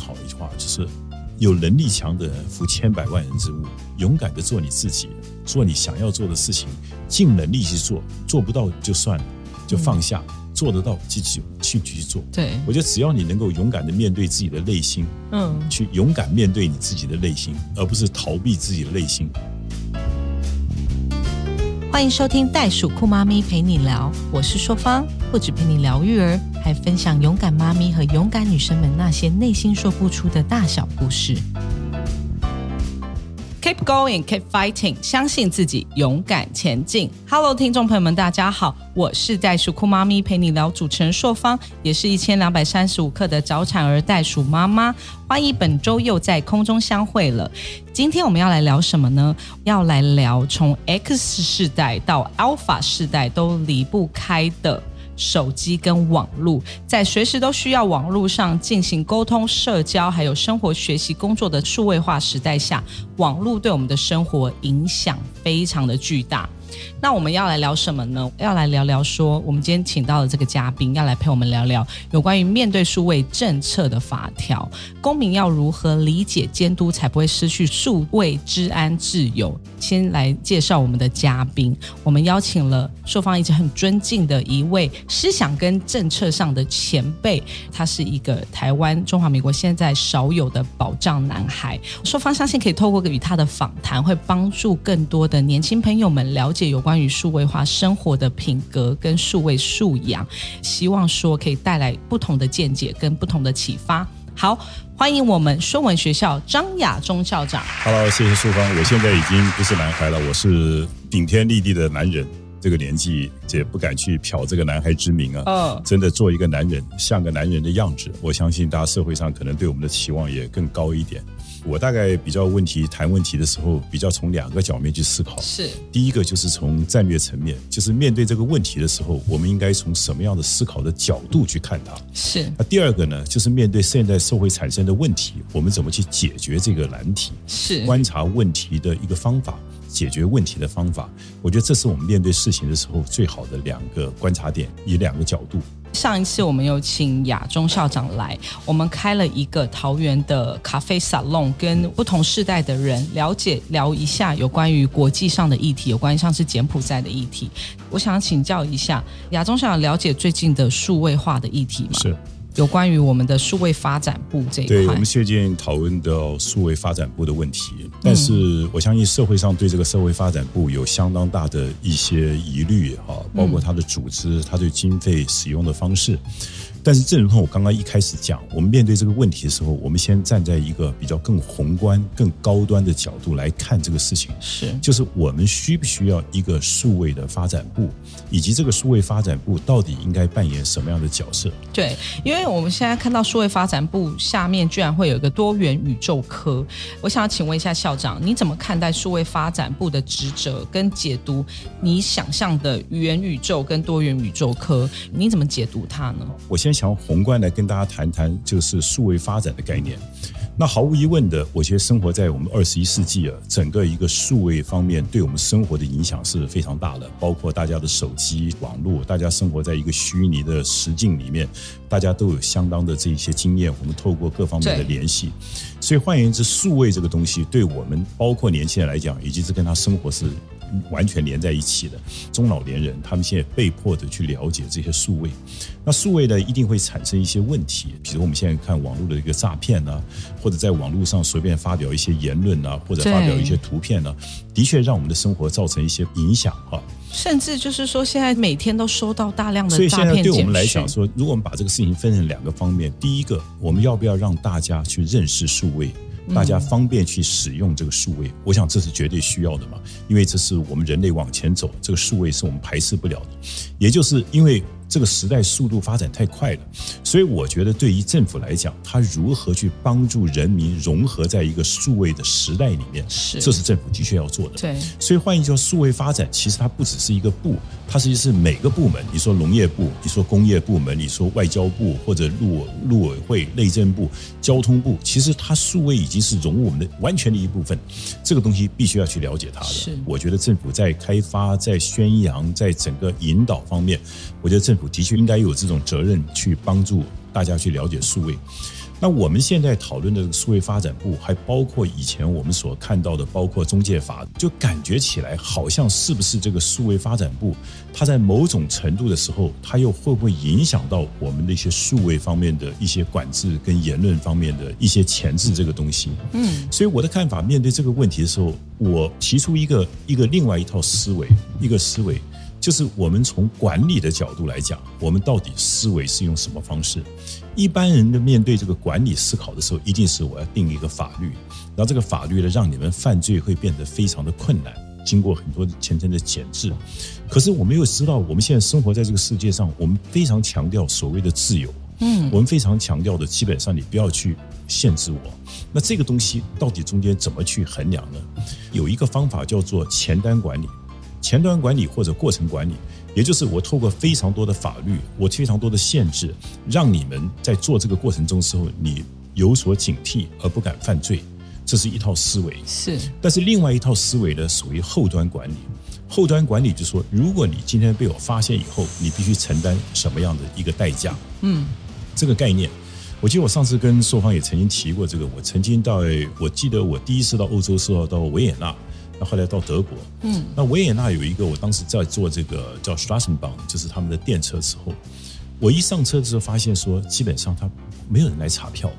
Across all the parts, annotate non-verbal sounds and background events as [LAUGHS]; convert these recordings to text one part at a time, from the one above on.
好的一句话，就是有能力强的人扶千百万人之物，勇敢的做你自己，做你想要做的事情，尽能力去做，做不到就算了，就放下。做得到，继续去继续做。对我觉得，只要你能够勇敢的面对自己的内心，嗯，去勇敢面对你自己的内心，而不是逃避自己的内心。欢迎收听袋鼠酷妈咪陪你聊，我是硕芳，不止陪你聊育儿，还分享勇敢妈咪和勇敢女生们那些内心说不出的大小故事。Going, keep fighting，相信自己，勇敢前进。Hello，听众朋友们，大家好，我是袋鼠酷妈咪，陪你聊主持人硕芳，也是一千两百三十五克的早产儿袋鼠妈妈。欢迎本周又在空中相会了。今天我们要来聊什么呢？要来聊从 X 世代到 Alpha 世代都离不开的。手机跟网络，在随时都需要网络上进行沟通、社交，还有生活、学习、工作的数位化时代下，网络对我们的生活影响非常的巨大。那我们要来聊什么呢？要来聊聊说，我们今天请到的这个嘉宾要来陪我们聊聊有关于面对数位政策的法条，公民要如何理解监督，才不会失去数位治安自由。先来介绍我们的嘉宾，我们邀请了受方一直很尊敬的一位思想跟政策上的前辈，他是一个台湾中华民国现在少有的保障男孩。受方相信可以透过与他的访谈，会帮助更多的年轻朋友们了解有关于数位化生活的品格跟数位素养，希望说可以带来不同的见解跟不同的启发。好，欢迎我们说文学校张亚中校长。Hello，谢谢淑芳。我现在已经不是男孩了，我是顶天立地的男人。这个年纪也不敢去漂这个男孩之名啊。嗯，真的做一个男人，像个男人的样子。我相信大家社会上可能对我们的期望也更高一点。我大概比较问题谈问题的时候，比较从两个角面去思考。是，第一个就是从战略层面，就是面对这个问题的时候，我们应该从什么样的思考的角度去看它。是。那第二个呢，就是面对现在社会产生的问题，我们怎么去解决这个难题？是。观察问题的一个方法，解决问题的方法，我觉得这是我们面对事情的时候最好的两个观察点，以两个角度。上一次我们有请亚中校长来，我们开了一个桃园的咖啡沙龙，跟不同世代的人了解聊一下有关于国际上的议题，有关于像是柬埔寨的议题。我想请教一下亚中校长，了解最近的数位化的议题吗？是。有关于我们的数位发展部这一块，对我们最近讨论到数位发展部的问题，但是我相信社会上对这个社会发展部有相当大的一些疑虑哈，包括它的组织、它对经费使用的方式。但是，正如同我刚刚一开始讲，我们面对这个问题的时候，我们先站在一个比较更宏观、更高端的角度来看这个事情。是，就是我们需不需要一个数位的发展部，以及这个数位发展部到底应该扮演什么样的角色？对，因为我们现在看到数位发展部下面居然会有一个多元宇宙科，我想要请问一下校长，你怎么看待数位发展部的职责跟解读？你想象的元宇宙跟多元宇宙科，你怎么解读它呢？我先。从宏观来跟大家谈谈，就是数位发展的概念。那毫无疑问的，我觉得生活在我们二十一世纪啊，整个一个数位方面对我们生活的影响是非常大的。包括大家的手机、网络，大家生活在一个虚拟的实境里面，大家都有相当的这一些经验。我们透过各方面的联系，所以换言之，数位这个东西对我们，包括年轻人来讲，以及是跟他生活是。完全连在一起的中老年人，他们现在被迫的去了解这些数位，那数位呢一定会产生一些问题，比如我们现在看网络的一个诈骗呢，或者在网络上随便发表一些言论啊，或者发表一些图片呢，的确让我们的生活造成一些影响哈。甚至就是说，现在每天都收到大量的所以现在对我们来讲说，如果我们把这个事情分成两个方面，第一个，我们要不要让大家去认识数位？大家方便去使用这个数位，我想这是绝对需要的嘛，因为这是我们人类往前走，这个数位是我们排斥不了的，也就是因为。这个时代速度发展太快了，所以我觉得对于政府来讲，它如何去帮助人民融合在一个数位的时代里面，是这是政府的确要做的。对，所以换一句话，数位发展其实它不只是一个部，它实际是每个部门。你说农业部，你说工业部门，你说外交部或者陆陆委会、内政部、交通部，其实它数位已经是融入我们的完全的一部分。这个东西必须要去了解它的。是，我觉得政府在开发、在宣扬、在整个引导方面，我觉得政府的确应该有这种责任去帮助大家去了解数位。那我们现在讨论的这个数位发展部，还包括以前我们所看到的，包括中介法，就感觉起来好像是不是这个数位发展部，它在某种程度的时候，它又会不会影响到我们的一些数位方面的一些管制跟言论方面的一些前置这个东西？嗯，所以我的看法，面对这个问题的时候，我提出一个一个另外一套思维，一个思维。就是我们从管理的角度来讲，我们到底思维是用什么方式？一般人的面对这个管理思考的时候，一定是我要定一个法律，然后这个法律呢，让你们犯罪会变得非常的困难，经过很多层层的检制。可是我们又知道，我们现在生活在这个世界上，我们非常强调所谓的自由，嗯，我们非常强调的，基本上你不要去限制我。那这个东西到底中间怎么去衡量呢？有一个方法叫做前端管理。前端管理或者过程管理，也就是我透过非常多的法律，我非常多的限制，让你们在做这个过程中时候，你有所警惕而不敢犯罪，这是一套思维。是，但是另外一套思维呢，属于后端管理。后端管理就说，如果你今天被我发现以后，你必须承担什么样的一个代价？嗯，这个概念，我记得我上次跟硕方也曾经提过这个。我曾经到，我记得我第一次到欧洲时候到维也纳。那后来到德国，嗯，那维也纳有一个，我当时在做这个叫 Straßenbahn，就是他们的电车时候，我一上车的时候发现说，基本上他没有人来查票，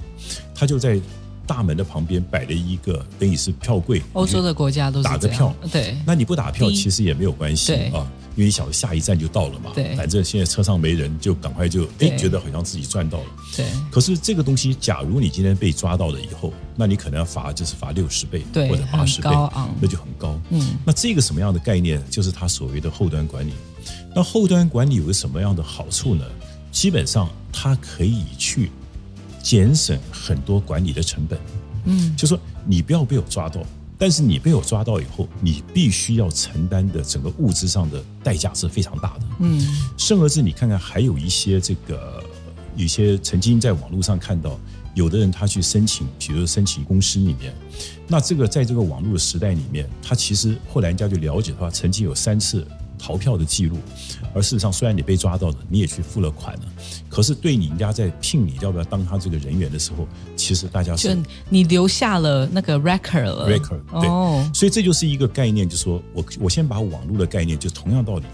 他就在大门的旁边摆了一个等于是票柜。欧洲的国家都是打着票，对，那你不打票其实也没有关系啊。因为你晓得下一站就到了嘛，对，反正现在车上没人，就赶快就哎，觉得好像自己赚到了。对。可是这个东西，假如你今天被抓到了以后，那你可能要罚，就是罚六十倍或者八十倍，那就很高。嗯。那这个什么样的概念？就是他所谓的后端管理。那后端管理有个什么样的好处呢？基本上它可以去减省很多管理的成本。嗯。就说你不要被我抓到。但是你被我抓到以后，你必须要承担的整个物质上的代价是非常大的。嗯，甚而至你看看，还有一些这个，有些曾经在网络上看到，有的人他去申请，比如申请公司里面，那这个在这个网络的时代里面，他其实后来人家就了解的话，曾经有三次。逃票的记录，而事实上，虽然你被抓到了，你也去付了款了，可是对你人家在聘你要不要当他这个人员的时候，其实大家是你留下了那个 record 了，record 对，所以这就是一个概念，就是说我我先把网络的概念，就同样道理，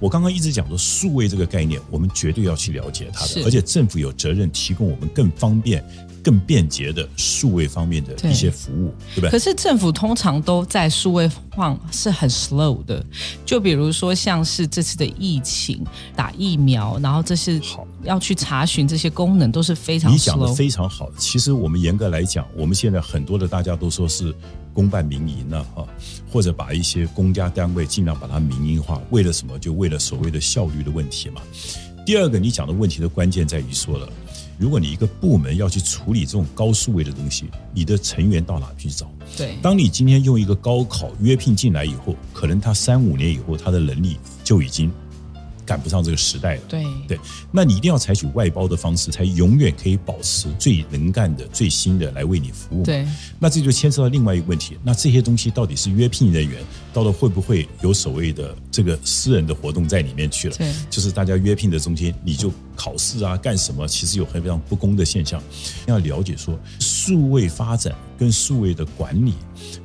我刚刚一直讲说数位这个概念，我们绝对要去了解它的，而且政府有责任提供我们更方便。更便捷的数位方面的一些服务，对不对？可是政府通常都在数位化是很 slow 的，就比如说像是这次的疫情打疫苗，然后这是好要去查询这些功能都是非常。你讲的非常好。其实我们严格来讲，我们现在很多的大家都说是公办民营呢，哈，或者把一些公家单位尽量把它民营化，为了什么？就为了所谓的效率的问题嘛。第二个，你讲的问题的关键在于说了。如果你一个部门要去处理这种高数位的东西，你的成员到哪去找？对，当你今天用一个高考约聘进来以后，可能他三五年以后，他的能力就已经。赶不上这个时代了，对对，那你一定要采取外包的方式，才永远可以保持最能干的、最新的来为你服务。对，那这就牵涉到另外一个问题，那这些东西到底是约聘人员，到了会不会有所谓的这个私人的活动在里面去了？对，就是大家约聘的中间，你就考试啊，干什么？其实有很非常不公的现象。要了解说，数位发展跟数位的管理。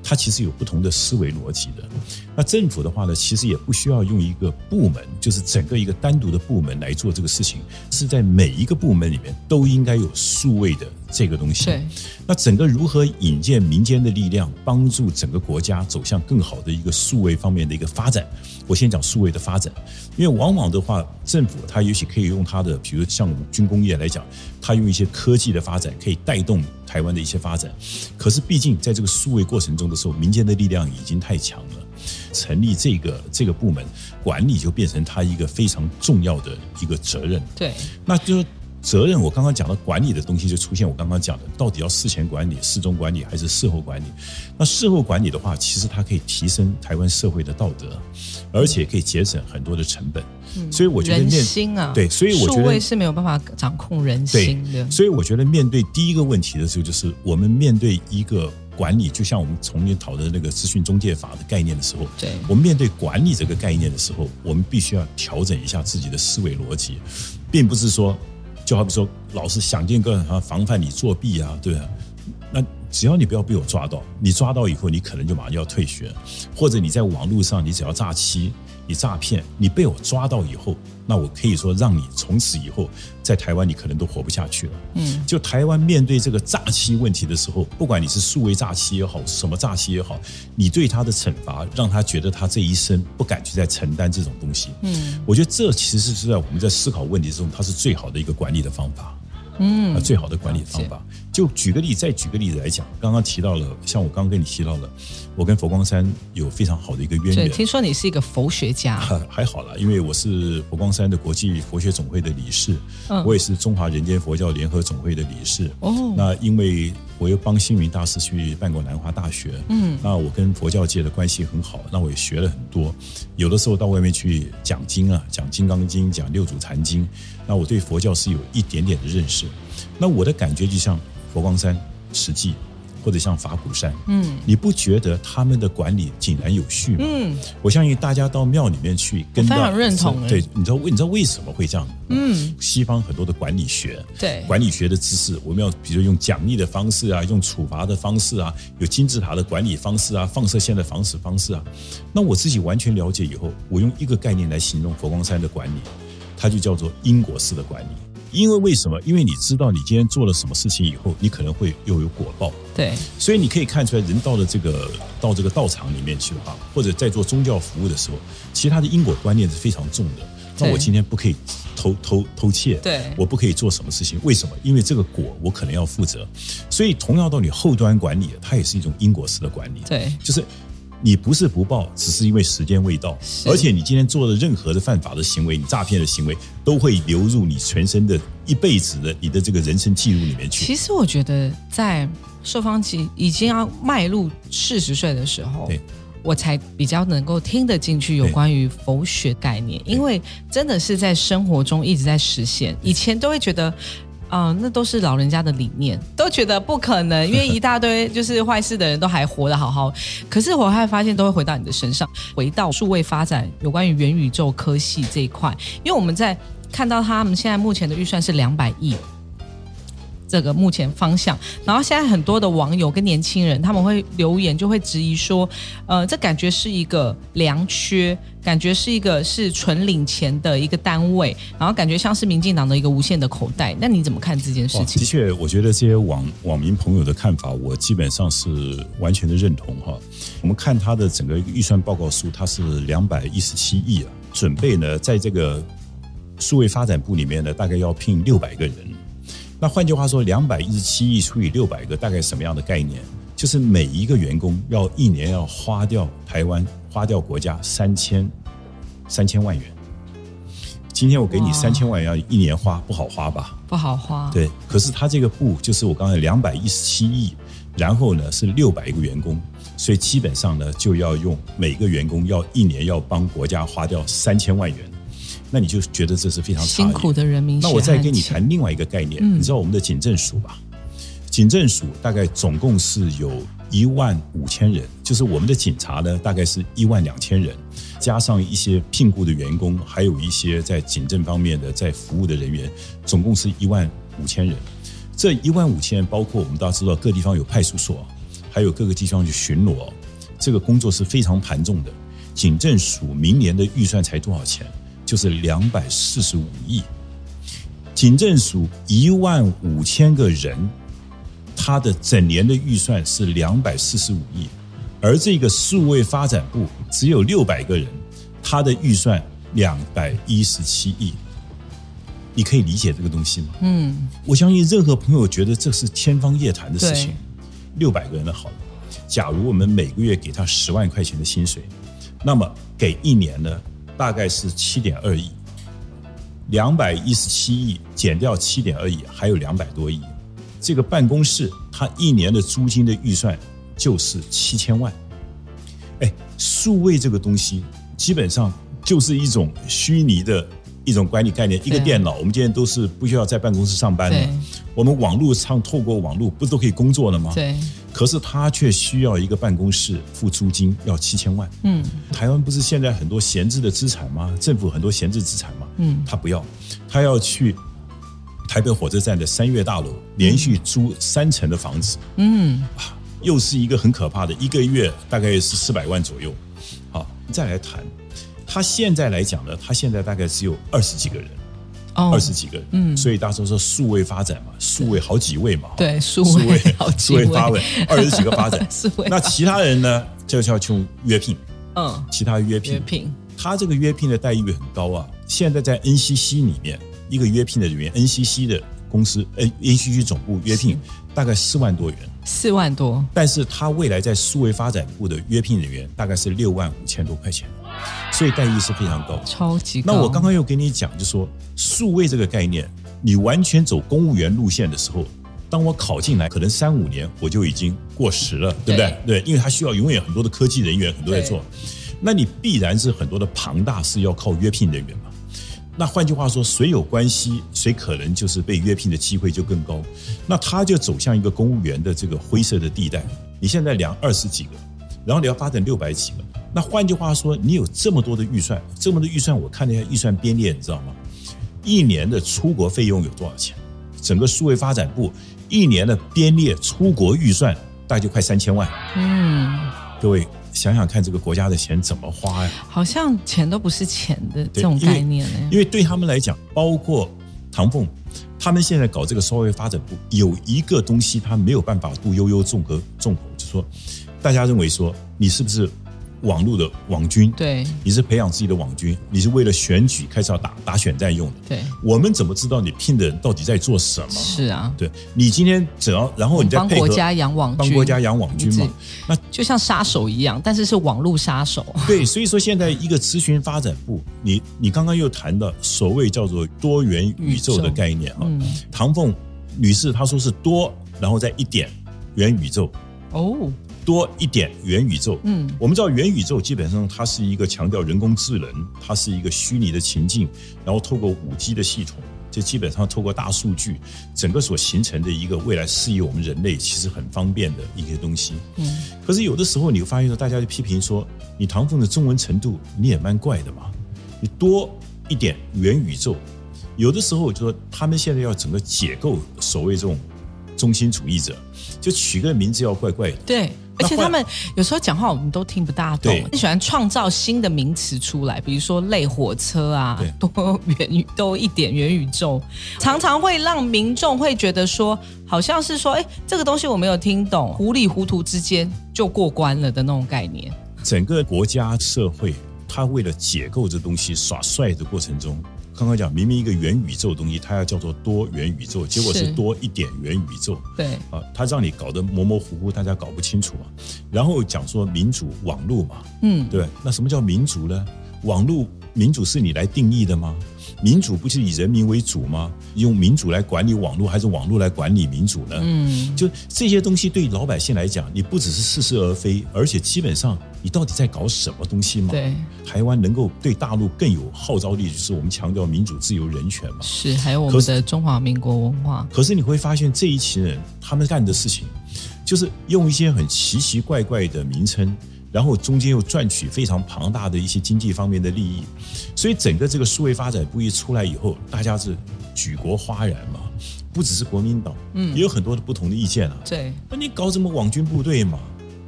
它其实有不同的思维逻辑的。那政府的话呢，其实也不需要用一个部门，就是整个一个单独的部门来做这个事情，是在每一个部门里面都应该有数位的这个东西。对。那整个如何引荐民间的力量，帮助整个国家走向更好的一个数位方面的一个发展？我先讲数位的发展，因为往往的话，政府它也许可以用它的，比如像军工业来讲，它用一些科技的发展可以带动台湾的一些发展。可是毕竟在这个数位过程中的时候，民间的力量已经太强了，成立这个这个部门管理就变成他一个非常重要的一个责任。对，那就。责任，我刚刚讲的管理的东西就出现。我刚刚讲的，到底要事前管理、事中管理还是事后管理？那事后管理的话，其实它可以提升台湾社会的道德，而且可以节省很多的成本。所以我觉得人心啊，对，所以我觉得是没有办法掌控人心的。所以我觉得面对第一个问题的时候，就是我们面对一个管理，就像我们从前讨论那个资讯中介法的概念的时候，对我们面对管理这个概念的时候，我们必须要调整一下自己的思维逻辑，并不是说。就好比说，老师想尽各种方法防范你作弊啊，对啊？那只要你不要被我抓到，你抓到以后，你可能就马上要退学，或者你在网络上你只要诈欺、你诈骗，你被我抓到以后，那我可以说让你从此以后在台湾你可能都活不下去了。嗯，就台湾面对这个诈欺问题的时候，不管你是数位诈欺也好，什么诈欺也好，你对他的惩罚让他觉得他这一生不敢去再承担这种东西。嗯，我觉得这其实是在我们在思考问题之中，它是最好的一个管理的方法。嗯，最好的管理方法。就举个例，再举个例子来讲，刚刚提到了，像我刚刚跟你提到了，我跟佛光山有非常好的一个渊源。听说你是一个佛学家，[LAUGHS] 还好啦，因为我是佛光山的国际佛学总会的理事，我也是中华人间佛教联合总会的理事。哦，那因为我又帮星云大师去办过南华大学，嗯，那我跟佛教界的关系很好，那我也学了很多。有的时候到外面去讲经啊，讲《金刚经》，讲《六祖坛经》。那我对佛教是有一点点的认识，那我的感觉就像佛光山、慈济，或者像法鼓山，嗯，你不觉得他们的管理井然有序吗？嗯，我相信大家到庙里面去，跟非常认同。对，你知道为你知道为什么会这样？嗯，西方很多的管理学，对管理学的知识，我们要比如用奖励的方式啊，用处罚的方式啊，有金字塔的管理方式啊，放射线的防止方式啊。那我自己完全了解以后，我用一个概念来形容佛光山的管理。它就叫做因果式的管理，因为为什么？因为你知道你今天做了什么事情以后，你可能会又有果报。对，所以你可以看出来，人到了这个到这个道场里面去的话，或者在做宗教服务的时候，其实他的因果观念是非常重的。那我今天不可以偷偷偷窃，对，我不可以做什么事情？为什么？因为这个果我可能要负责。所以同样到你，后端管理它也是一种因果式的管理。对，就是。你不是不报，只是因为时间未到。而且你今天做的任何的犯法的行为，你诈骗的行为，都会流入你全身的一辈子的你的这个人生记录里面去。其实我觉得，在受方期已经要迈入四十岁的时候，我才比较能够听得进去有关于佛学概念，因为真的是在生活中一直在实现。以前都会觉得。啊，那都是老人家的理念，都觉得不可能，因为一大堆就是坏事的人都还活得好好。可是我还发现，都会回到你的身上，回到数位发展有关于元宇宙科系这一块，因为我们在看到他们现在目前的预算是两百亿。这个目前方向，然后现在很多的网友跟年轻人，他们会留言，就会质疑说，呃，这感觉是一个良缺，感觉是一个是纯领钱的一个单位，然后感觉像是民进党的一个无限的口袋。那你怎么看这件事情？的确，我觉得这些网网民朋友的看法，我基本上是完全的认同哈。我们看他的整个预算报告书，它是两百一十七亿啊，准备呢，在这个数位发展部里面呢，大概要聘六百个人。那换句话说，两百一十七亿除以六百个，大概什么样的概念？就是每一个员工要一年要花掉台湾花掉国家三千三千万元。今天我给你三千万，要一年花不好花吧？不好花。对，可是他这个部就是我刚才两百一十七亿，然后呢是六百个员工，所以基本上呢就要用每个员工要一年要帮国家花掉三千万元。那你就觉得这是非常辛苦的人民。那我再跟你谈另外一个概念，你知道我们的警政署吧？警政署大概总共是有一万五千人，就是我们的警察呢，大概是一万两千人，加上一些聘雇的员工，还有一些在警政方面的在服务的人员，总共是一万五千人。这一万五千人包括我们大家知道各地方有派出所，还有各个地方去巡逻，这个工作是非常繁重的。警政署明年的预算才多少钱？就是两百四十五亿，警政署一万五千个人，他的整年的预算是两百四十五亿，而这个数位发展部只有六百个人，他的预算两百一十七亿，你可以理解这个东西吗？嗯，我相信任何朋友觉得这是天方夜谭的事情。六百个人的好，假如我们每个月给他十万块钱的薪水，那么给一年呢？大概是七点二亿，两百一十七亿减掉七点二亿，还有两百多亿。这个办公室它一年的租金的预算就是七千万。哎，数位这个东西基本上就是一种虚拟的一种管理概念。一个电脑，我们今天都是不需要在办公室上班的，我们网络上透过网络不都可以工作了吗？对。可是他却需要一个办公室付租金要七千万。嗯，台湾不是现在很多闲置的资产吗？政府很多闲置资产吗？嗯，他不要，他要去台北火车站的三月大楼，连续租三层的房子，嗯，啊又是一个很可怕的，一个月大概是四百万左右。好，再来谈，他现在来讲呢，他现在大概只有二十几个人，哦。二十几个人，嗯，所以大家都说数位发展嘛，数位好几位嘛，对数数位好几数位位发展，[LAUGHS] 二十几个发展。数位，那其他人呢，就要去约聘，嗯，其他约聘，约聘，他这个约聘的待遇很高啊。现在在 NCC 里面，一个约聘的人员，NCC 的公司，呃，NCC 总部约聘大概四万多元，四万多，但是他未来在数位发展部的约聘人员大概是六万五千多块钱，所以待遇是非常高。超级高。那我刚刚又跟你讲，就说数位这个概念，你完全走公务员路线的时候，当我考进来，可能三五年我就已经过时了，对不对？对，因为它需要永远很多的科技人员，很多在做，那你必然是很多的庞大是要靠约聘人员嘛。那换句话说，谁有关系，谁可能就是被约聘的机会就更高。那他就走向一个公务员的这个灰色的地带。你现在两二十几个，然后你要发展六百几个。那换句话说，你有这么多的预算，这么多预算，我看了一下预算编列，你知道吗？一年的出国费用有多少钱？整个数位发展部一年的编列出国预算大概就快三千万。嗯，各位想想看，这个国家的钱怎么花呀？好像钱都不是钱的这种概念呢。因为对他们来讲，包括唐凤，他们现在搞这个数位发展部，有一个东西他没有办法度悠悠众和众口，就说大家认为说你是不是网络的网军？对你是培养自己的网军，你是为了选举开始要打打选战用的。对，我们怎么知道你聘的人到底在做什么？是啊，对你今天只要，然后你再配合帮国家养网军，帮国家养网军嘛？那就像杀手一样，但是是网络杀手。[LAUGHS] 对，所以说现在一个咨询发展部，你你刚刚又谈到所谓叫做多元宇宙的概念啊。嗯，唐凤女士她说是多，然后再一点元宇宙，哦，多一点元宇宙。嗯，我们知道元宇宙基本上它是一个强调人工智能，它是一个虚拟的情境，然后透过五 G 的系统，就基本上透过大数据，整个所形成的一个未来适应我们人类其实很方便的一些东西。嗯，可是有的时候你会发现说，大家就批评说，你唐凤的中文程度你也蛮怪的嘛，你多一点元宇宙，有的时候就说他们现在要整个解构所谓这种中心主义者，就取个名字要怪怪的。对。而且他们有时候讲话我们都听不大懂对，很喜欢创造新的名词出来，比如说类火车啊对，多元宇多一点元宇宙，常常会让民众会觉得说，好像是说，哎，这个东西我没有听懂，糊里糊涂之间就过关了的那种概念。整个国家社会，它为了解构这东西耍帅的过程中，刚刚讲明明一个元宇宙的东西，它要叫做多元宇宙，结果是是多一点元宇宙。对，啊，它让你搞得模模糊糊，大家搞不清楚嘛。然后讲说民主网络嘛，嗯，对，那什么叫民主呢？网络民主是你来定义的吗？民主不是以人民为主吗？用民主来管理网络，还是网络来管理民主呢？嗯，就这些东西对老百姓来讲，你不只是似是而非，而且基本上你到底在搞什么东西嘛？对，台湾能够对大陆更有号召力，就是我们强调民主、自由、人权嘛。是，还有我们的中华民国文化，可是你会发现这一群人他们干的事情，就是用一些很奇奇怪怪的名称，然后中间又赚取非常庞大的一些经济方面的利益，所以整个这个数位发展部一出来以后，大家是举国哗然嘛，不只是国民党，嗯，也有很多的不同的意见啊。对，那你搞什么网军部队嘛？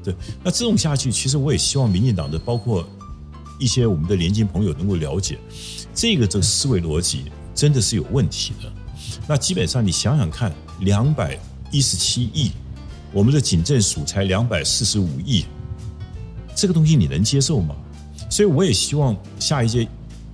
对，那这种下去，其实我也希望民进党的包括一些我们的年轻朋友能够了解，这个这个思维逻辑真的是有问题的。那基本上你想想看，两百一十七亿，我们的警政署才两百四十五亿，这个东西你能接受吗？所以我也希望下一届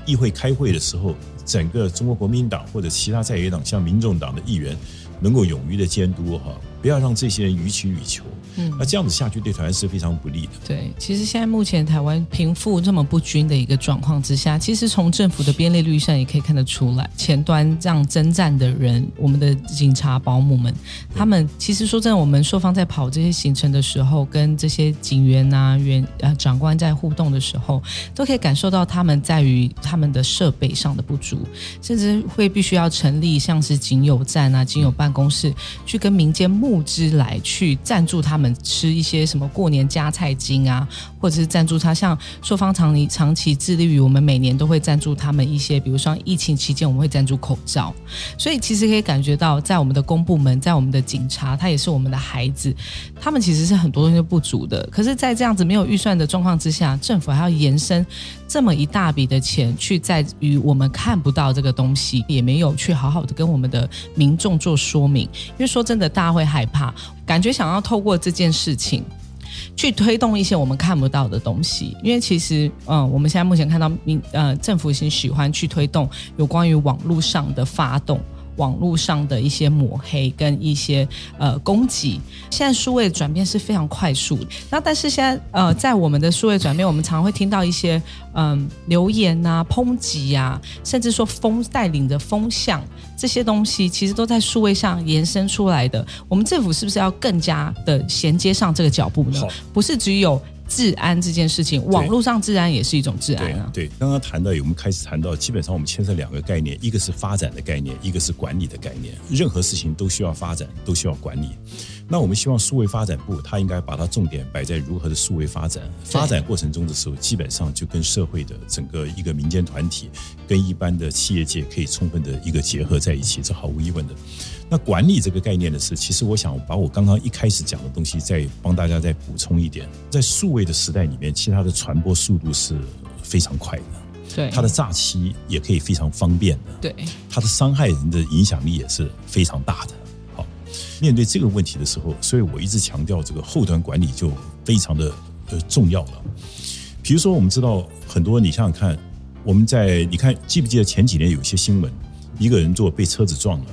议会开会的时候，整个中国国民党或者其他在野党，像民众党的议员，能够勇于的监督哈，不要让这些人予取予求。嗯那这样子下去对台湾是非常不利的。对，其实现在目前台湾贫富这么不均的一个状况之下，其实从政府的编列率上也可以看得出来，前端这样征战的人，我们的警察保姆们，他们其实说真的，我们硕方在跑这些行程的时候，跟这些警员啊、员啊长官在互动的时候，都可以感受到他们在于他们的设备上的不足，甚至会必须要成立像是警友站啊、警友办公室，去跟民间募资来去赞助他们吃一些什么过年加菜金啊，或者是赞助他，像朔方长里长期致力于我们每年都会赞助他们一些，比如说疫情期间我们会赞助口罩，所以其实可以感觉到，在我们的公部门，在我们的警察，他也是我们的孩子，他们其实是很多东西不足的。可是，在这样子没有预算的状况之下，政府还要延伸这么一大笔的钱去在于我们看不到这个东西，也没有去好好的跟我们的民众做说明。因为说真的，大家会害怕，感觉想要透过这件事情去推动一些我们看不到的东西。因为其实，嗯，我们现在目前看到民呃政府已经喜欢去推动有关于网络上的发动。网络上的一些抹黑跟一些呃攻击，现在数位转变是非常快速。那但是现在呃，在我们的数位转变，我们常会听到一些嗯留言啊、抨击啊，甚至说风带领的风向这些东西，其实都在数位上延伸出来的。我们政府是不是要更加的衔接上这个脚步呢？不是只有。治安这件事情，网络上治安也是一种治安啊。对，刚刚谈到，我们开始谈到，基本上我们牵涉两个概念，一个是发展的概念，一个是管理的概念。任何事情都需要发展，都需要管理。那我们希望数位发展部，它应该把它重点摆在如何的数位发展。发展过程中的时候，基本上就跟社会的整个一个民间团体，跟一般的企业界可以充分的一个结合在一起，这毫无疑问的。那管理这个概念的是，其实我想把我刚刚一开始讲的东西再帮大家再补充一点，在数位的时代里面，其实它的传播速度是非常快的，对，它的诈欺也可以非常方便的，对，它的伤害人的影响力也是非常大的。好，面对这个问题的时候，所以我一直强调这个后端管理就非常的呃重要了。比如说，我们知道很多，你想想看，我们在你看记不记得前几年有一些新闻，一个人做被车子撞了。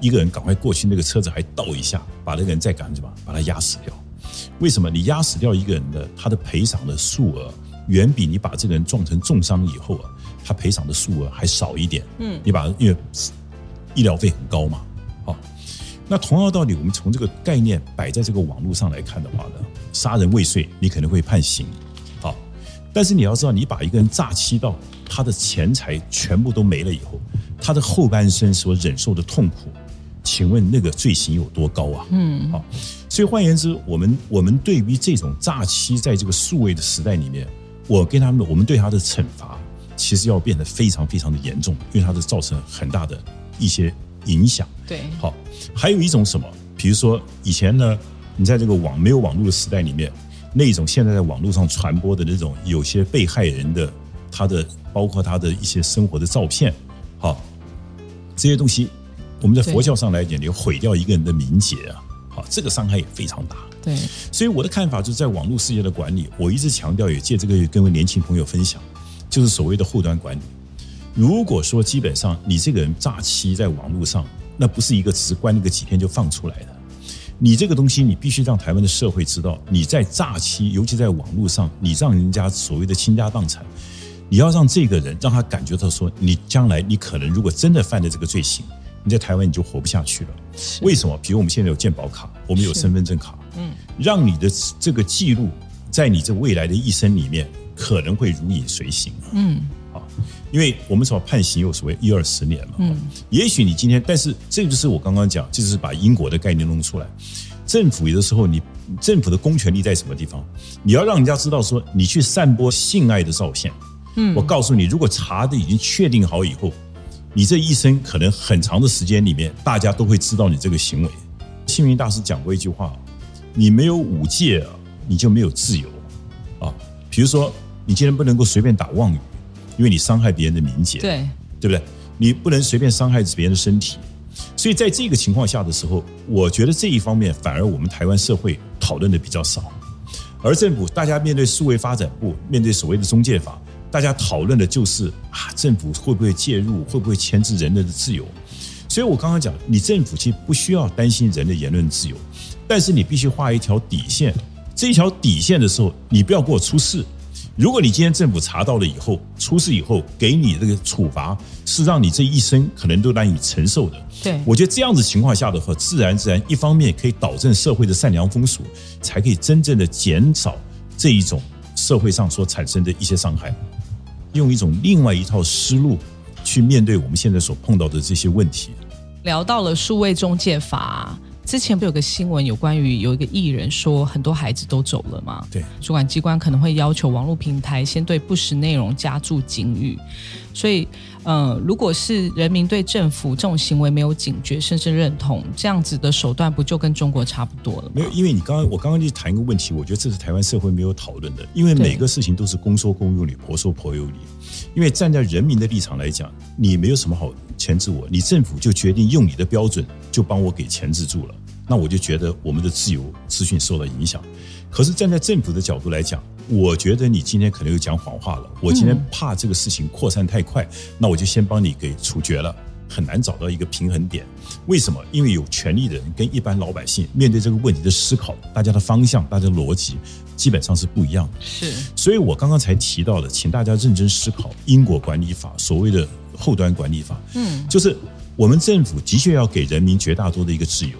一个人赶快过去，那个车子还倒一下，把那个人再赶什么，把他压死掉。为什么？你压死掉一个人的，他的赔偿的数额远比你把这个人撞成重伤以后啊，他赔偿的数额还少一点。嗯，你把因为医疗费很高嘛，好。那同样道理，我们从这个概念摆在这个网络上来看的话呢，杀人未遂你可能会判刑，好。但是你要知道，你把一个人诈欺到他的钱财全部都没了以后，他的后半生所忍受的痛苦。请问那个罪行有多高啊？嗯，好，所以换言之，我们我们对于这种诈欺，在这个数位的时代里面，我跟他们，我们对他的惩罚，其实要变得非常非常的严重，因为它是造成很大的一些影响。对，好，还有一种什么？比如说以前呢，你在这个网没有网络的时代里面，那种现在在网络上传播的那种有些被害人的他的，包括他的一些生活的照片，好，这些东西。我们在佛教上来讲，你毁掉一个人的名节啊，好，这个伤害也非常大。对，所以我的看法就是在网络世界的管理，我一直强调，也借这个跟年轻朋友分享，就是所谓的后端管理。如果说基本上你这个人诈欺在网络上，那不是一个只是关那个几天就放出来的，你这个东西你必须让台湾的社会知道，你在诈欺，尤其在网络上，你让人家所谓的倾家荡产，你要让这个人让他感觉到说，你将来你可能如果真的犯了这个罪行。你在台湾你就活不下去了，为什么？比如我们现在有健保卡，我们有身份证卡，嗯，让你的这个记录在你这未来的一生里面可能会如影随形，嗯，啊，因为我们说判刑有所谓一二十年嘛，嗯，也许你今天，但是这就是我刚刚讲，就是把因果的概念弄出来，政府有的时候你政府的公权力在什么地方？你要让人家知道说你去散播性爱的照片，嗯，我告诉你，如果查的已经确定好以后。你这一生可能很长的时间里面，大家都会知道你这个行为。星云大师讲过一句话：“你没有五戒，你就没有自由。”啊，比如说你今天不能够随便打妄语，因为你伤害别人的名节，对对不对？你不能随便伤害别人的身体。所以在这个情况下的时候，我觉得这一方面反而我们台湾社会讨论的比较少，而政府大家面对数位发展部，面对所谓的中介法。大家讨论的就是啊，政府会不会介入，会不会牵制人的自由？所以我刚刚讲，你政府其实不需要担心人的言论自由，但是你必须画一条底线。这一条底线的时候，你不要给我出事。如果你今天政府查到了以后，出事以后给你这个处罚，是让你这一生可能都难以承受的。对我觉得这样子情况下的话，自然自然一方面可以导正社会的善良风俗，才可以真正的减少这一种社会上所产生的一些伤害。用一种另外一套思路去面对我们现在所碰到的这些问题。聊到了数位中介法。之前不有个新闻有关于有一个艺人说很多孩子都走了吗？对，主管机关可能会要求网络平台先对不实内容加注警语，所以。呃，如果是人民对政府这种行为没有警觉，甚至认同，这样子的手段不就跟中国差不多了吗？没有，因为你刚刚我刚刚就谈一个问题，我觉得这是台湾社会没有讨论的，因为每个事情都是公说公有理，婆说婆有理。因为站在人民的立场来讲，你没有什么好钳制我，你政府就决定用你的标准就帮我给钳制住了，那我就觉得我们的自由资讯受到影响。可是站在政府的角度来讲，我觉得你今天可能又讲谎话了。我今天怕这个事情扩散太快，那我就先帮你给处决了，很难找到一个平衡点。为什么？因为有权利的人跟一般老百姓面对这个问题的思考，大家的方向、大家的逻辑基本上是不一样的。是，所以我刚刚才提到的，请大家认真思考因果管理法，所谓的后端管理法。嗯，就是我们政府的确要给人民绝大多的一个自由，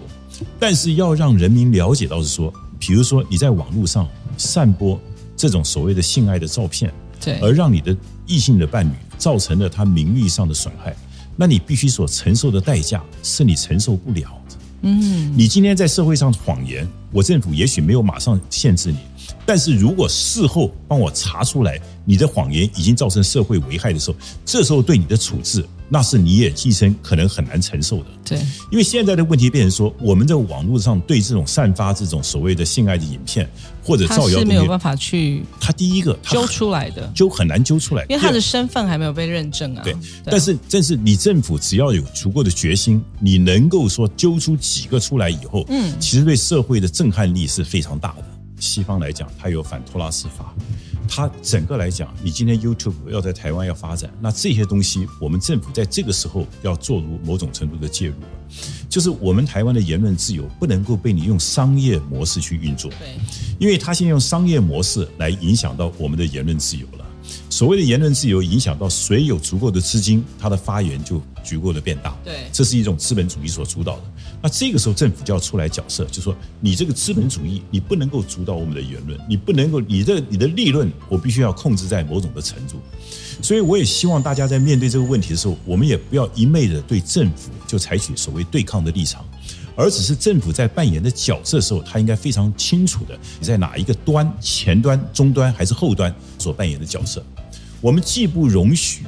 但是要让人民了解到是说。比如说，你在网络上散播这种所谓的性爱的照片，对，而让你的异性的伴侣造成了他名誉上的损害，那你必须所承受的代价是你承受不了的。嗯，你今天在社会上谎言，我政府也许没有马上限制你，但是如果事后帮我查出来你的谎言已经造成社会危害的时候，这时候对你的处置。那是你也一生可能很难承受的。对，因为现在的问题变成说，我们在网络上对这种散发这种所谓的性爱的影片或者造谣，是没有办法去。他第一个揪出来的，揪很难揪出来，因为他的身份还没有被认证啊。对，但是正是你政府只要有足够的决心，你能够说揪出几个出来以后，嗯，其实对社会的震撼力是非常大的。西方来讲，它有反托拉斯法。它整个来讲，你今天 YouTube 要在台湾要发展，那这些东西我们政府在这个时候要做如某种程度的介入了，就是我们台湾的言论自由不能够被你用商业模式去运作，对，因为他现在用商业模式来影响到我们的言论自由了。所谓的言论自由，影响到谁有足够的资金，他的发言就足够的变大，对，这是一种资本主义所主导的。那这个时候，政府就要出来角色，就说你这个资本主义，你不能够主导我们的言论，你不能够，你的你的利润，我必须要控制在某种的程度。所以，我也希望大家在面对这个问题的时候，我们也不要一昧的对政府就采取所谓对抗的立场，而只是政府在扮演的角色的时候，他应该非常清楚的你在哪一个端，前端、中端还是后端所扮演的角色。我们既不容许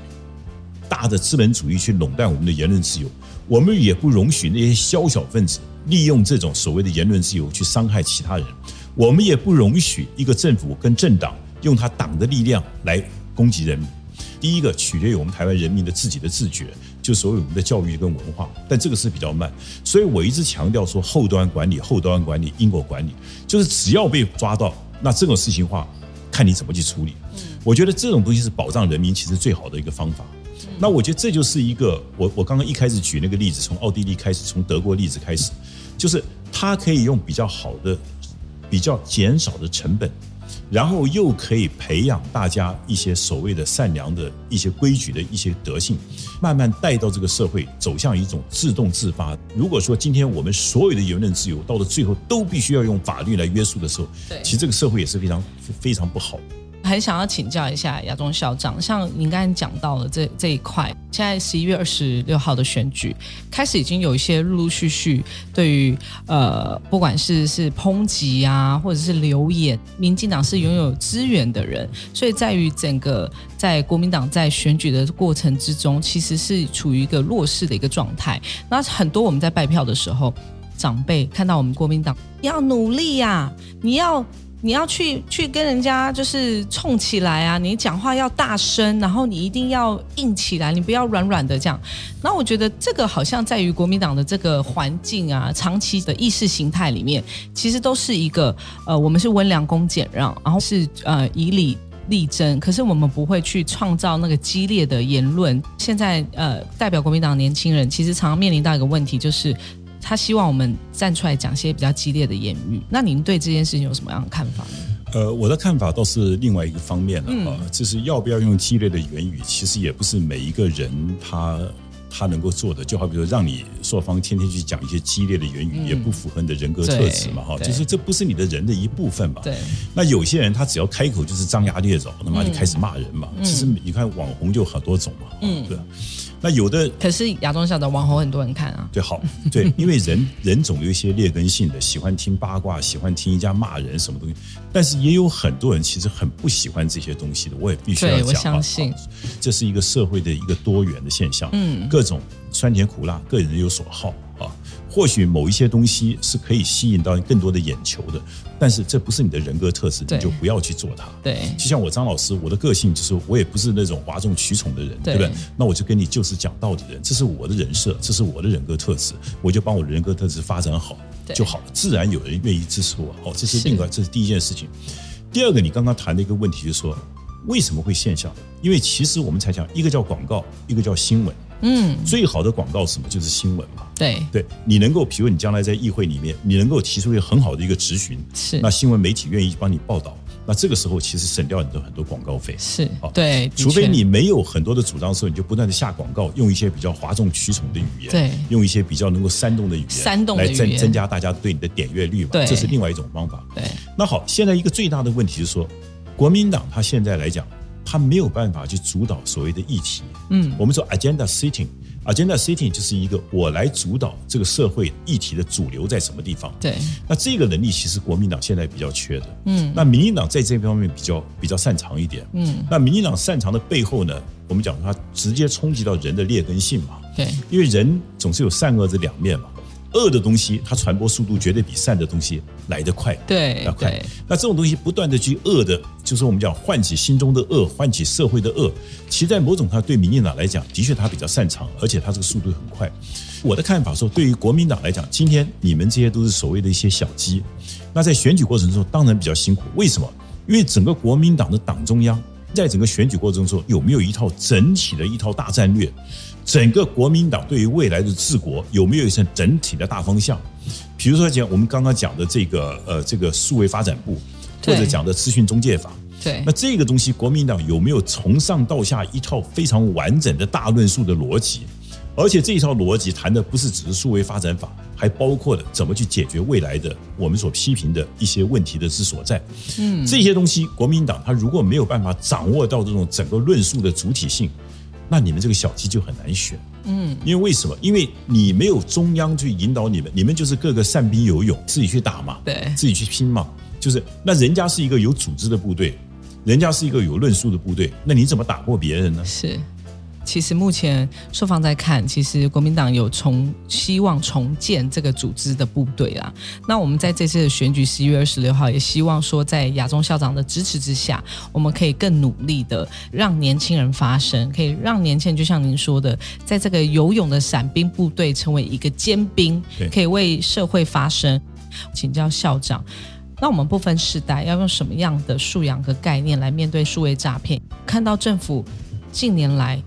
大的资本主义去垄断我们的言论自由。我们也不容许那些宵小分子利用这种所谓的言论自由去伤害其他人。我们也不容许一个政府跟政党用他党的力量来攻击人民。第一个取决于我们台湾人民的自己的自觉，就所谓我们的教育跟文化。但这个是比较慢，所以我一直强调说后端管理、后端管理、因果管理，就是只要被抓到，那这种事情话，看你怎么去处理。我觉得这种东西是保障人民其实最好的一个方法。那我觉得这就是一个我我刚刚一开始举那个例子，从奥地利开始，从德国例子开始，就是它可以用比较好的、比较减少的成本，然后又可以培养大家一些所谓的善良的一些规矩的一些德性，慢慢带到这个社会走向一种自动自发。如果说今天我们所有的言论自由到了最后都必须要用法律来约束的时候，对，其实这个社会也是非常非常不好。很想要请教一下亚中校长，像您刚才讲到了这这一块，现在十一月二十六号的选举开始，已经有一些陆陆续续对于呃，不管是是抨击啊，或者是留言，民进党是拥有资源的人，所以在于整个在国民党在选举的过程之中，其实是处于一个弱势的一个状态。那很多我们在拜票的时候，长辈看到我们国民党要努力呀，你要。你要去去跟人家就是冲起来啊！你讲话要大声，然后你一定要硬起来，你不要软软的这样。那我觉得这个好像在于国民党的这个环境啊，长期的意识形态里面，其实都是一个呃，我们是温良恭俭让，然后是呃以理力争。可是我们不会去创造那个激烈的言论。现在呃，代表国民党年轻人，其实常常面临到一个问题，就是。他希望我们站出来讲些比较激烈的言语，那您对这件事情有什么样的看法呢？呃，我的看法倒是另外一个方面了啊，就是要不要用激烈的言语，其实也不是每一个人他他能够做的。就好比说，让你朔方天天去讲一些激烈的言语，也不符合你的人格特质嘛，哈，就是这不是你的人的一部分嘛。对。那有些人他只要开口就是张牙裂爪，那么就开始骂人嘛。其实你看网红就很多种嘛，嗯，对。那有的可是亚东校的网红很多人看啊，对好对，[LAUGHS] 因为人人总有一些劣根性的，喜欢听八卦，喜欢听人家骂人什么东西。但是也有很多人其实很不喜欢这些东西的，我也必须要对我讲啊相信这是一个社会的一个多元的现象，嗯，各种酸甜苦辣，个人有所好啊。或许某一些东西是可以吸引到更多的眼球的，但是这不是你的人格特质，你就不要去做它。对就像我张老师，我的个性就是我也不是那种哗众取宠的人，对对不对？那我就跟你就是讲道理的人，这是我的人设，这是我的人格特质，我就把我的人格特质发展好就好了，自然有人愿意支持我。哦，这是是另外，这是第一件事情。第二个，你刚刚谈的一个问题就是说，为什么会现象？因为其实我们才讲，一个叫广告，一个叫新闻。嗯，最好的广告什么？就是新闻嘛。对，对你能够，比如你将来在议会里面，你能够提出一个很好的一个质询，是那新闻媒体愿意帮你报道，那这个时候其实省掉你的很多广告费。是好，对，除非你没有很多的主张的时候，你就不断的下广告，用一些比较哗众取宠的语言，对用一些比较能够煽动的语言，煽动来增增加大家对你的点阅率嘛，对这是另外一种方法。对那好，现在一个最大的问题就是说，国民党他现在来讲，他没有办法去主导所谓的议题。嗯，我们说 agenda setting。agenda setting 就是一个我来主导这个社会议题的主流在什么地方。对那这个能力其实国民党现在比较缺的。嗯，那民进党在这方面比较比较擅长一点。嗯，那民进党擅长的背后呢，我们讲它直接冲击到人的劣根性嘛。对因为人总是有善恶这两面嘛。恶的东西，它传播速度绝对比善的东西来得快。对要快。那这种东西不断的去恶的，就是我们讲唤起心中的恶，唤起社会的恶。其实，在某种上对民进党来讲，的确他比较擅长，而且他这个速度很快。我的看法说，对于国民党来讲，今天你们这些都是所谓的一些小鸡，那在选举过程中当然比较辛苦。为什么？因为整个国民党的党中央在整个选举过程中有没有一套整体的一套大战略？整个国民党对于未来的治国有没有一层整体的大方向？比如说讲我们刚刚讲的这个呃这个数位发展部，或者讲的资讯中介法，对那这个东西国民党有没有从上到下一套非常完整的大论述的逻辑？而且这一套逻辑谈的不是只是数位发展法，还包括了怎么去解决未来的我们所批评的一些问题的之所在。嗯，这些东西国民党他如果没有办法掌握到这种整个论述的主体性，那你们这个小鸡就很难选。嗯，因为为什么？因为你没有中央去引导你们，你们就是各个散兵游勇，自己去打嘛，对自己去拼嘛。就是那人家是一个有组织的部队，人家是一个有论述的部队，那你怎么打过别人呢？是。其实目前受访在看，其实国民党有重希望重建这个组织的部队啦。那我们在这次的选举十一月二十六号，也希望说在亚中校长的支持之下，我们可以更努力的让年轻人发声，可以让年轻人就像您说的，在这个游泳的伞兵部队成为一个尖兵对，可以为社会发声。请教校长。那我们不分世代，要用什么样的素养和概念来面对数位诈骗？看到政府近年来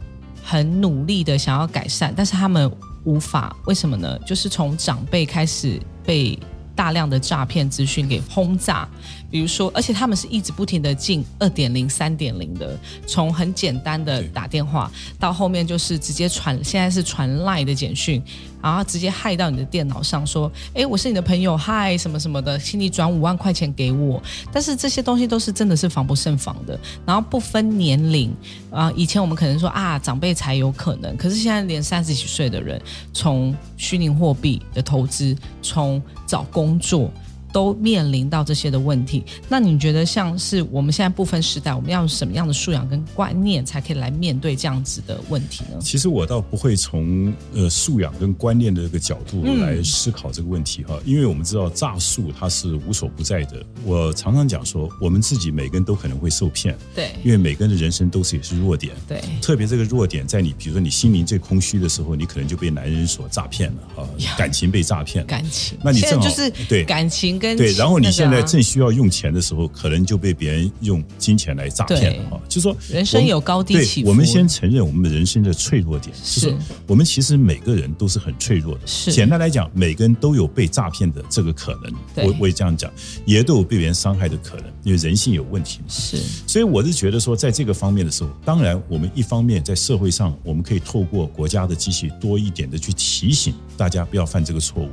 很努力的想要改善，但是他们无法，为什么呢？就是从长辈开始被大量的诈骗资讯给轰炸，比如说，而且他们是一直不停的进二点零、三点零的，从很简单的打电话到后面就是直接传，现在是传赖的简讯，然后直接害到你的电脑上说，哎，我是你的朋友，嗨，什么什么的，请你转五万块钱给我。但是这些东西都是真的是防不胜防的，然后不分年龄啊、以前我们可能说啊，长辈才有可能，可是现在连三十几岁的人，从虚拟货币的投资，从找工作。都面临到这些的问题，那你觉得像是我们现在不分时代，我们要用什么样的素养跟观念，才可以来面对这样子的问题呢？其实我倒不会从呃素养跟观念的这个角度嗯来思考这个问题哈，因为我们知道诈术它是无所不在的。我常常讲说，我们自己每个人都可能会受骗，对因为每个人的人生都是也是弱点。对特别这个弱点在你，比如说你心灵最空虚的时候，你可能就被男人所诈骗了啊，感情被诈骗了。感情，那你正好就是对感情跟对，然后你现在正需要用钱的时候，可能就被别人用金钱来诈骗了哈。就说人生有高低起伏我们先承认我们人生的脆弱点，是就是我们其实每个人都是很脆弱的。是简单来讲，每个人都有被诈骗的这个可能。我我也这样讲，也都有被别人伤害的可能，因为人性有问题嘛。是所以我是觉得说，在这个方面的时候，当然我们一方面在社会上，我们可以透过国家的机器多一点的去提醒大家不要犯这个错误。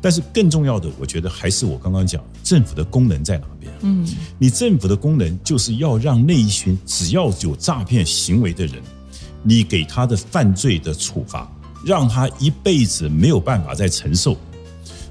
但是更重要的，我觉得还是我刚刚讲，政府的功能在哪边？嗯，你政府的功能就是要让那一群只要有诈骗行为的人，你给他的犯罪的处罚，让他一辈子没有办法再承受。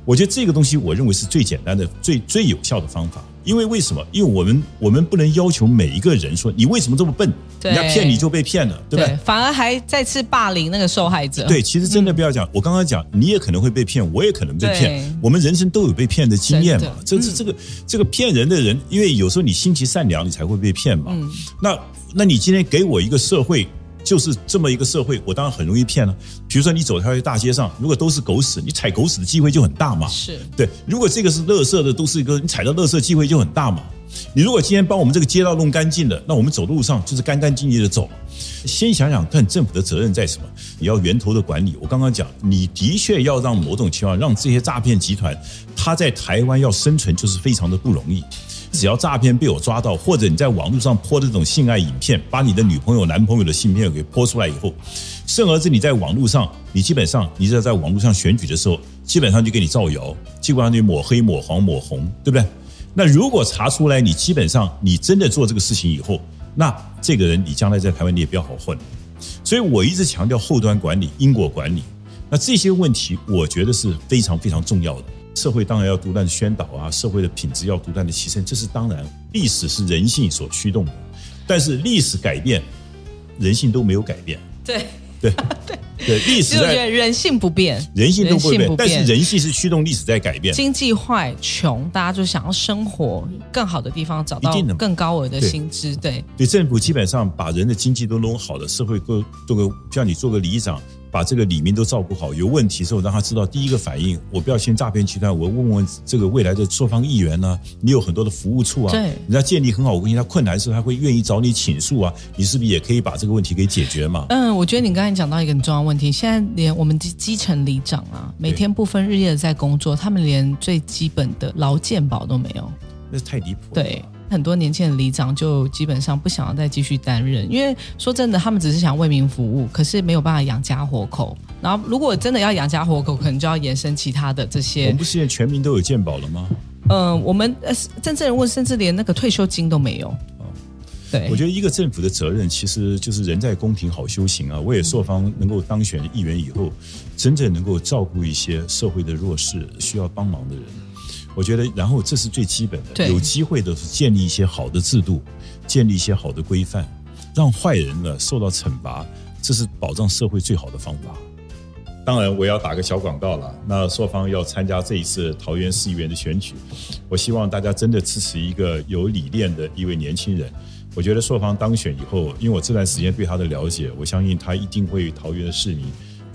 我觉得这个东西，我认为是最简单的、最最有效的方法。因为为什么？因为我们我们不能要求每一个人说你为什么这么笨，人家骗你就被骗了，对不对？反而还再次霸凌那个受害者。对，其实真的不要讲。我刚刚讲，你也可能会被骗，我也可能被骗。我们人生都有被骗的经验嘛。这这这个这个骗人的人，因为有时候你心地善良，你才会被骗嘛。那那你今天给我一个社会。就是这么一个社会，我当然很容易骗了。比如说，你走在大街上，如果都是狗屎，你踩狗屎的机会就很大嘛。是对。如果这个是垃圾的，都是一个你踩到垃圾机会就很大嘛。你如果今天帮我们这个街道弄干净了，那我们走路上就是干干净净的走。先想想看，政府的责任在什么？你要源头的管理。我刚刚讲，你的确要让某种情况，让这些诈骗集团，他在台湾要生存，就是非常的不容易。只要诈骗被我抓到，或者你在网络上泼这种性爱影片，把你的女朋友、男朋友的性片给泼出来以后，甚而是你在网络上，你基本上你只要在网络上选举的时候，基本上就给你造谣，基本上就抹黑、抹黄、抹红，对不对？那如果查出来，你基本上你真的做这个事情以后，那这个人你将来在台湾你也比较好混。所以我一直强调后端管理、因果管理。那这些问题，我觉得是非常非常重要的。社会当然要不断的宣导啊，社会的品质要不断的提升，这是当然。历史是人性所驱动的，但是历史改变，人性都没有改变。对对对 [LAUGHS] 对，历史在人性不变，人性都不变，但是人性是驱动历史在改变。经济坏穷，大家就想要生活更好的地方，找到更高额的薪资。对对，政府基本上把人的经济都弄好了，社会各做个像你做个里长。把这个里面都照顾好，有问题时候让他知道，第一个反应，我不要先诈骗集团，我问问这个未来的朔方议员呢，你有很多的服务处啊，对，人家建立很好，我跟你他困难的时候他会愿意找你倾诉啊，你是不是也可以把这个问题给解决嘛？嗯，我觉得你刚才讲到一个很重要问题，现在连我们基基层里长啊，每天不分日夜的在工作，他们连最基本的劳健保都没有，那是太离谱了。对。很多年轻的里长就基本上不想要再继续担任，因为说真的，他们只是想为民服务，可是没有办法养家活口。然后，如果真的要养家活口，可能就要延伸其他的这些。我们不是现在全民都有健保了吗？嗯，我们呃，真正人问，甚至连那个退休金都没有。哦，对，我觉得一个政府的责任其实就是人在宫廷好修行啊。我也朔方能够当选议员以后，真正能够照顾一些社会的弱势、需要帮忙的人。我觉得，然后这是最基本的。有机会的是建立一些好的制度，建立一些好的规范，让坏人呢受到惩罚，这是保障社会最好的方法。当然，我要打个小广告了。那朔方要参加这一次桃园市议员的选举，我希望大家真的支持一个有理念的一位年轻人。我觉得朔方当选以后，因为我这段时间对他的了解，我相信他一定会桃园的市民。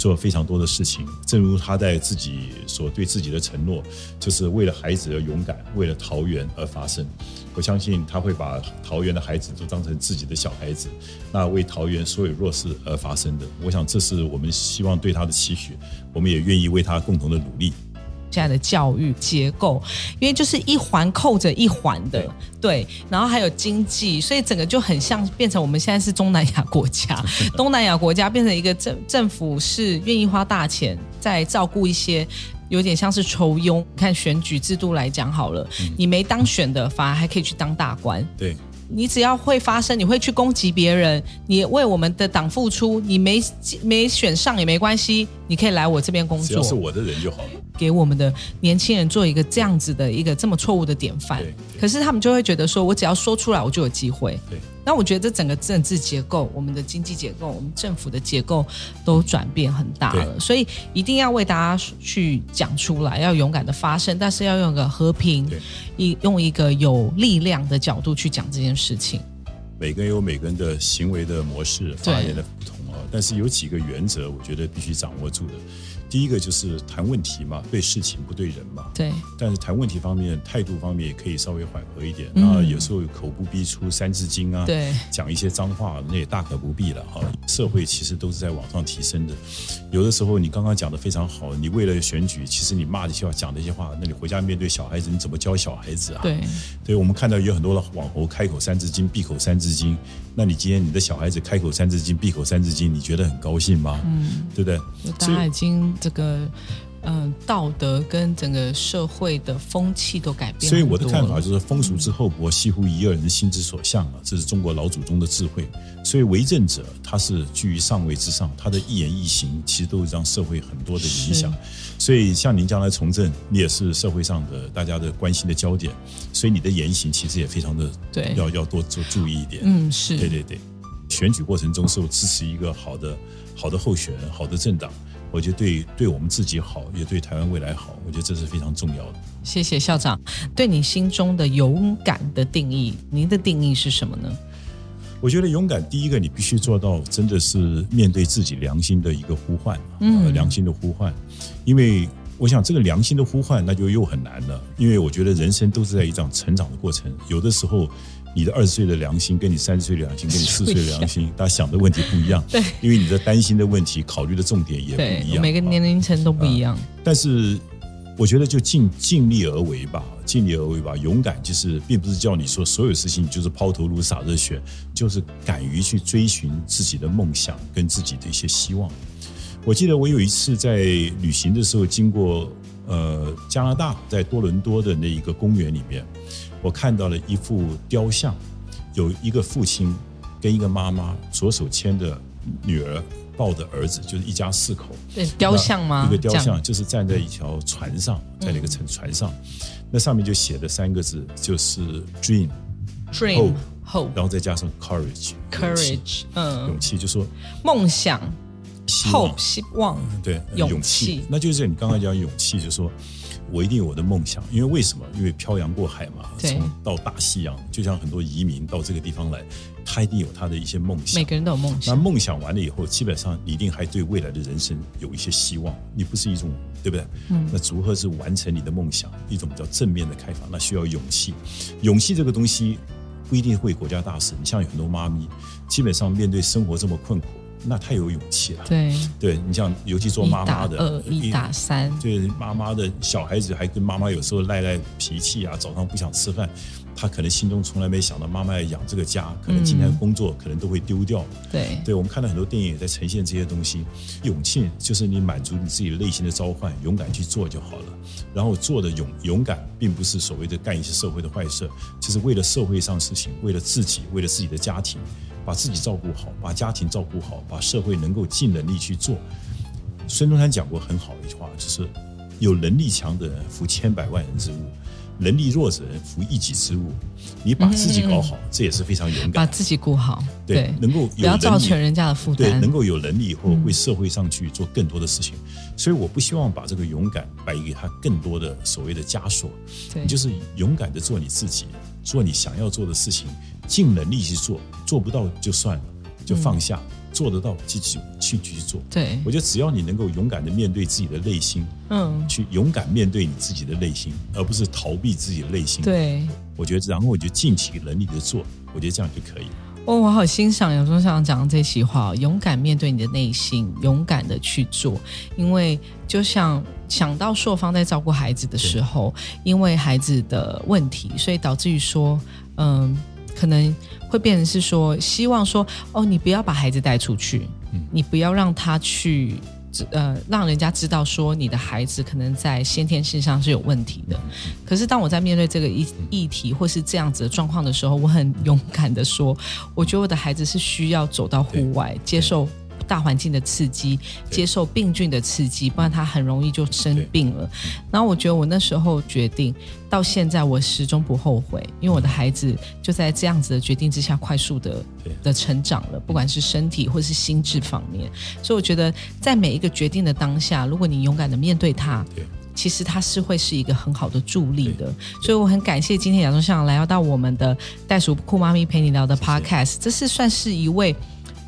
做非常多的事情，正如他在自己所对自己的承诺，就是为了孩子而勇敢，为了桃园而发声。我相信他会把桃园的孩子都当成自己的小孩子，那为桃园所有弱势而发声的。我想这是我们希望对他的期许，我们也愿意为他共同的努力。现在的教育结构，因为就是一环扣着一环的，对，然后还有经济，所以整个就很像变成我们现在是东南亚国家，[LAUGHS] 东南亚国家变成一个政政府是愿意花大钱在照顾一些，有点像是抽佣。看选举制度来讲好了，你没当选的反而还可以去当大官，对。你只要会发声，你会去攻击别人，你为我们的党付出，你没没选上也没关系，你可以来我这边工作，只要是我的人就好了。给我们的年轻人做一个这样子的一个这么错误的典范，可是他们就会觉得说，我只要说出来，我就有机会。对。那我觉得这整个政治结构、我们的经济结构、我们政府的结构都转变很大了，所以一定要为大家去讲出来，要勇敢的发声，但是要用个和平、一用一个有力量的角度去讲这件事情。每个人有每个人的行为的模式、发言的不同啊，但是有几个原则，我觉得必须掌握住的。第一个就是谈问题嘛，对事情不对人嘛。对。但是谈问题方面，态度方面也可以稍微缓和一点。那有时候口不逼出三字经啊，对，讲一些脏话，那也大可不必了哈。社会其实都是在往上提升的。有的时候你刚刚讲的非常好，你为了选举，其实你骂这些话、讲那些话，那你回家面对小孩子，你怎么教小孩子啊？对。对我们看到有很多的网红开口三字经，闭口三字经。那你今天你的小孩子开口三字经，闭口三字经，你觉得很高兴吗？嗯，对不对？大家已经这个嗯，道德跟整个社会的风气都改变。所以我的看法就是，风俗之后博，西乎一二人心之所向啊，这是中国老祖宗的智慧。所以为政者他是居于上位之上，他的一言一行其实都会让社会很多的影响。所以像您将来从政，你也是社会上的大家的关心的焦点，所以你的言行其实也非常的对，要要多做注意一点。嗯，是对对对。选举过程中，是支持一个好的好的候选人、好的政党。我觉得对对我们自己好，也对台湾未来好。我觉得这是非常重要的。谢谢校长。对你心中的勇敢的定义，您的定义是什么呢？我觉得勇敢，第一个你必须做到，真的是面对自己良心的一个呼唤，嗯，良心的呼唤。因为我想这个良心的呼唤，那就又很难了。因为我觉得人生都是在一场成长的过程，有的时候。你的二十岁的良心跟你三十岁的良心跟你四岁的良心，大家想的问题不一样。对，因为你的担心的问题、考虑的重点也不一样。每个年龄层都不一样。但是我觉得就尽尽力而为吧，尽力而为吧。勇敢就是，并不是叫你说所有事情就是抛头颅洒热血，就是敢于去追寻自己的梦想跟自己的一些希望。我记得我有一次在旅行的时候，经过呃加拿大，在多伦多的那一个公园里面。我看到了一幅雕像，有一个父亲跟一个妈妈左手牵着女儿，抱着儿子，就是一家四口。对，雕像吗？一个雕像就是站在一条船上，在那个船船上，那上面就写的三个字就是 dream，dream，hope，然后再加上 courage，courage，嗯，勇气，就说梦想，hope，希望，对，勇气，那就是你刚刚讲勇气，就是说。我一定有我的梦想，因为为什么？因为漂洋过海嘛，从到大西洋，就像很多移民到这个地方来，他一定有他的一些梦想。每个人都有梦想。那梦想完了以后，基本上你一定还对未来的人生有一些希望。你不是一种，对不对？嗯。那如何是完成你的梦想？一种比较正面的开法，那需要勇气。勇气这个东西不一定会国家大事。你像有很多妈咪，基本上面对生活这么困苦。那太有勇气了。对，对你像尤其做妈妈的，二一打三，对妈妈的小孩子还跟妈妈有时候赖赖脾气啊，早上不想吃饭，他可能心中从来没想到妈妈要养这个家，可能今天工作可能都会丢掉。对，对我们看到很多电影也在呈现这些东西。勇气就是你满足你自己内心的召唤，勇敢去做就好了。然后做的勇勇敢，并不是所谓的干一些社会的坏事，就是为了社会上事情，为了自己，为了自己的家庭。把自己照顾好，把家庭照顾好，把社会能够尽能力去做。孙中山讲过很好的一句话，就是有能力强的人扶千百万人之物，能力弱者人扶一己之物。你把自己搞好，这也是非常勇敢。把自己顾好，对，能够不要造成人家的负担。对，能够有能力以后为社会上去做更多的事情。所以我不希望把这个勇敢摆给他更多的所谓的枷锁。对，就是勇敢的做你自己，做你想要做的事情。尽能力去做，做不到就算了，就放下；做得到，继续去去做。对，我觉得只要你能够勇敢的面对自己的内心，嗯，去勇敢面对你自己的内心，而不是逃避自己的内心。对，我觉得，然后我就尽其能力的做，我觉得这样就可以。哦，我好欣赏有中校长讲的这席话，勇敢面对你的内心，勇敢的去做。因为就像想到硕方在照顾孩子的时候，因为孩子的问题，所以导致于说，嗯。可能会变成是说，希望说，哦，你不要把孩子带出去，你不要让他去，呃，让人家知道说你的孩子可能在先天性上是有问题的。可是当我在面对这个议议题或是这样子的状况的时候，我很勇敢的说，我觉得我的孩子是需要走到户外接受。大环境的刺激，接受病菌的刺激，不然他很容易就生病了。然后我觉得我那时候决定，到现在我始终不后悔，因为我的孩子就在这样子的决定之下，快速的的成长了，不管是身体或是心智方面。所以我觉得，在每一个决定的当下，如果你勇敢的面对它，其实它是会是一个很好的助力的。所以我很感谢今天亚中向来到我们的袋鼠酷妈咪陪你聊的 Podcast，这是算是一位。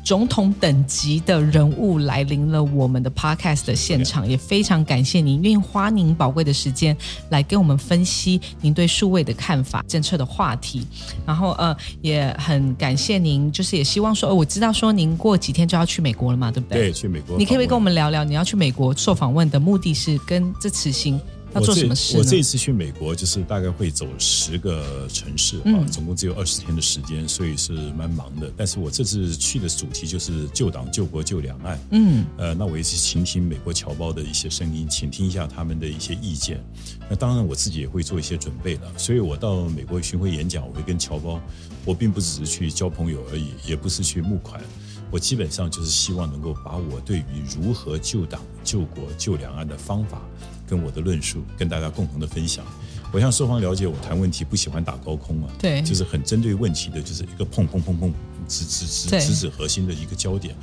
总统等级的人物来临了我们的 podcast 的现场，也非常感谢您愿意花您宝贵的时间来跟我们分析您对数位的看法、政策的话题。然后呃，也很感谢您，就是也希望说，我知道说您过几天就要去美国了嘛，对不对？对，去美国。你可以跟我们聊聊，你要去美国受访问的目的是跟这次行。要做什么事？我这一次去美国，就是大概会走十个城市啊，总共只有二十天的时间，所以是蛮忙的。但是我这次去的主题就是救党、救国、救两岸。嗯，呃，那我也是倾听美国侨胞的一些声音，倾听一下他们的一些意见。那当然，我自己也会做一些准备了。所以我到美国巡回演讲，我会跟侨胞，我并不只是去交朋友而已，也不是去募款。我基本上就是希望能够把我对于如何救党、救国、救两岸的方法，跟我的论述跟大家共同的分享。我向受方了解，我谈问题不喜欢打高空啊，对，就是很针对问题的，就是一个碰碰碰碰，直直直直指核心的一个焦点。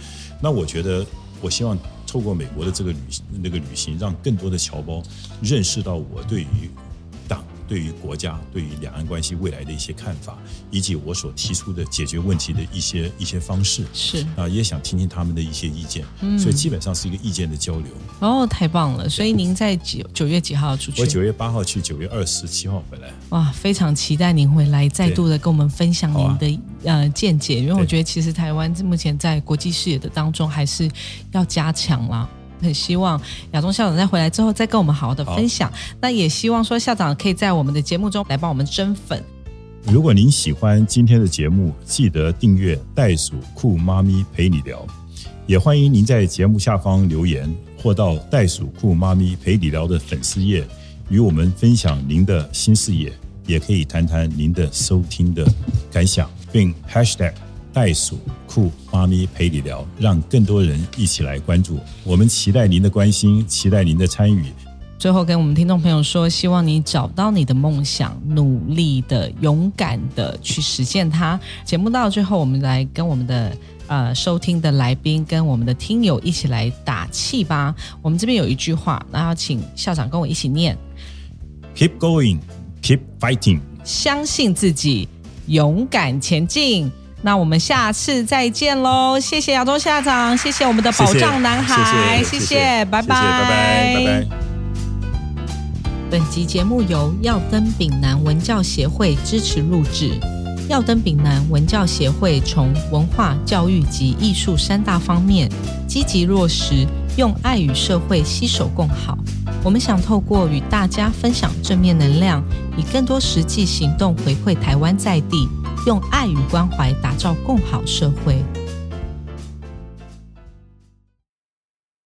那我觉得，我希望透过美国的这个旅那个旅行，让更多的侨胞认识到我对于。对于国家、对于两岸关系未来的一些看法，以及我所提出的解决问题的一些一些方式，是啊，也想听听他们的一些意见，嗯，所以基本上是一个意见的交流。哦，太棒了！所以您在九九月几号出去？我九月八号去，九月二十七号回来。哇，非常期待您回来，再度的跟我们分享您的呃见解，因为我觉得其实台湾目前在国际视野的当中还是要加强啦。很希望亚中校长在回来之后再跟我们好好的分享。那也希望说校长可以在我们的节目中来帮我们增粉。如果您喜欢今天的节目，记得订阅袋鼠酷妈咪陪你聊。也欢迎您在节目下方留言，或到袋鼠酷妈咪陪你聊的粉丝页与我们分享您的新视野，也可以谈谈您的收听的感想，并 #hashtag。袋鼠酷妈咪陪你聊，让更多人一起来关注。我们期待您的关心，期待您的参与。最后跟我们听众朋友说，希望你找到你的梦想，努力的、勇敢的去实现它。节目到最后，我们来跟我们的呃收听的来宾，跟我们的听友一起来打气吧。我们这边有一句话，那要请校长跟我一起念：Keep going, keep fighting。相信自己，勇敢前进。那我们下次再见喽！谢谢亚洲校长，谢谢我们的宝藏男孩，谢谢，拜拜，拜拜，拜拜。本集节目由耀登丙南文教协会支持录制。耀登丙南文教协会从文化、教育及艺术三大方面积极落实，用爱与社会携手共好。我们想透过与大家分享正面能量，以更多实际行动回馈台湾在地。用爱与关怀打造共好社会。